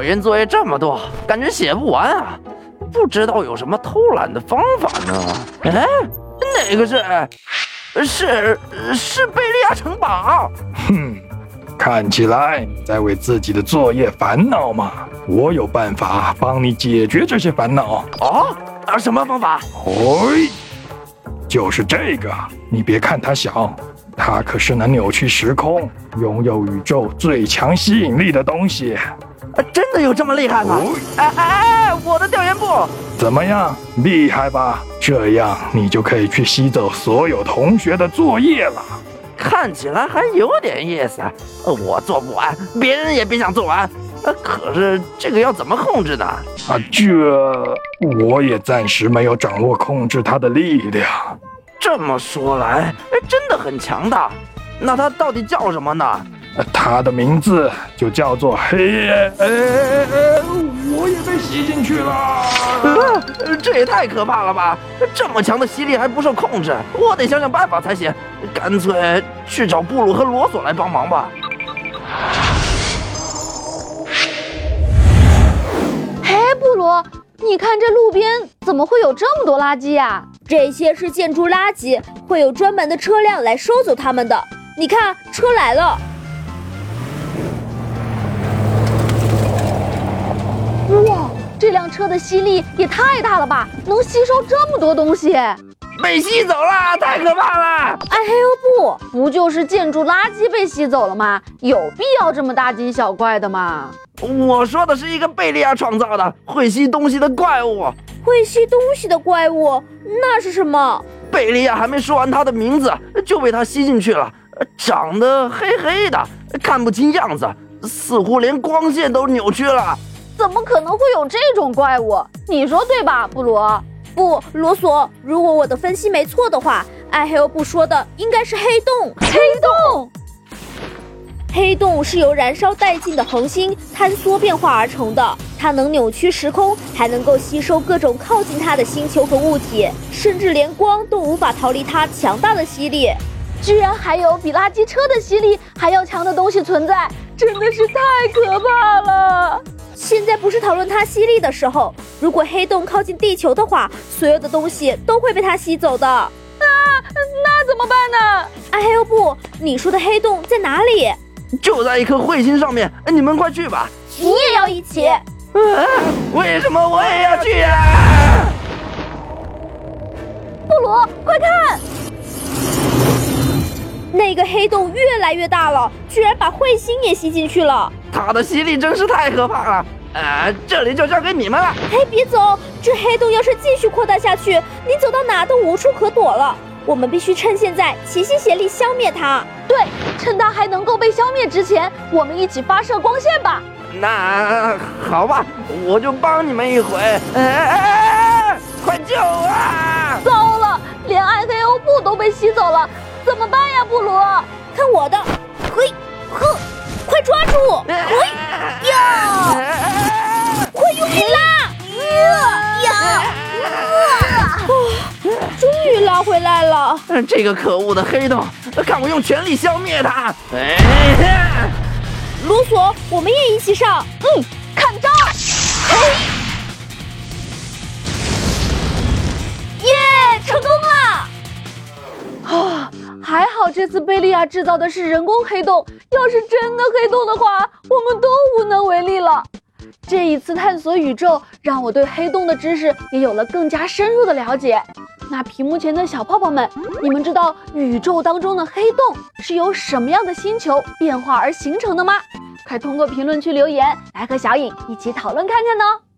调研作业这么多，感觉写不完啊！不知道有什么偷懒的方法呢？哎，哪个是？是是贝利亚城堡。哼，看起来你在为自己的作业烦恼嘛。我有办法帮你解决这些烦恼。哦，啊，什么方法？嘿，就是这个。你别看它小，它可是能扭曲时空、拥有宇宙最强吸引力的东西。真的有这么厉害吗？哎哎哎！我的调研部怎么样？厉害吧？这样你就可以去吸走所有同学的作业了。看起来还有点意思。我做不完，别人也别想做完。呃，可是这个要怎么控制呢？啊，这我也暂时没有掌握控制它的力量。这么说来，哎，真的很强大。那它到底叫什么呢？它的名字就叫做黑夜。哎哎哎。我也被吸进去了。啊这也太可怕了吧！这么强的吸力还不受控制，我得想想办法才行。干脆去找布鲁和罗索来帮忙吧。嘿，布鲁，你看这路边怎么会有这么多垃圾呀？这些是建筑垃圾，会有专门的车辆来收走它们的。你看，车来了。这辆车的吸力也太大了吧，能吸收这么多东西。被吸走了，太可怕了！哎呦不，不就是建筑垃圾被吸走了吗？有必要这么大惊小怪的吗？我说的是一个贝利亚创造的会吸东西的怪物。会吸东西的怪物，那是什么？贝利亚还没说完他的名字，就被他吸进去了。长得黑黑的，看不清样子，似乎连光线都扭曲了。怎么可能会有这种怪物？你说对吧，布鲁？不，罗索。如果我的分析没错的话，艾黑欧布说的应该是黑洞。黑洞。黑洞是由燃烧殆尽的恒星坍缩变化而成的，它能扭曲时空，还能够吸收各种靠近它的星球和物体，甚至连光都无法逃离它强大的吸力。居然还有比垃圾车的吸力还要强的东西存在，真的是太可怕了！现在不是讨论它吸力的时候，如果黑洞靠近地球的话，所有的东西都会被它吸走的。啊，那怎么办呢？哎呦不，你说的黑洞在哪里？就在一颗彗星上面，你们快去吧！你也要一起？啊？为什么我也要去啊？来越大了，居然把彗星也吸进去了。它的吸力真是太可怕了！呃，这里就交给你们了。哎，别走！这黑洞要是继续扩大下去，你走到哪都无处可躲了。我们必须趁现在齐心协力消灭它。对，趁它还能够被消灭之前，我们一起发射光线吧。那好吧，我就帮你们一回。哎哎哎，快救啊！糟了，连暗黑欧布都被吸走了，怎么办呀，布鲁？看我的！嘿，呵，快抓住！嘿，呀！快用力拉！呀！终于拉回来了！这个可恶的黑洞，看我用全力消灭它！哎，卢索，我们也一起上！嗯，看招！耶，这次贝利亚制造的是人工黑洞，要是真的黑洞的话，我们都无能为力了。这一次探索宇宙，让我对黑洞的知识也有了更加深入的了解。那屏幕前的小泡泡们，你们知道宇宙当中的黑洞是由什么样的星球变化而形成的吗？快通过评论区留言来和小颖一起讨论看看呢！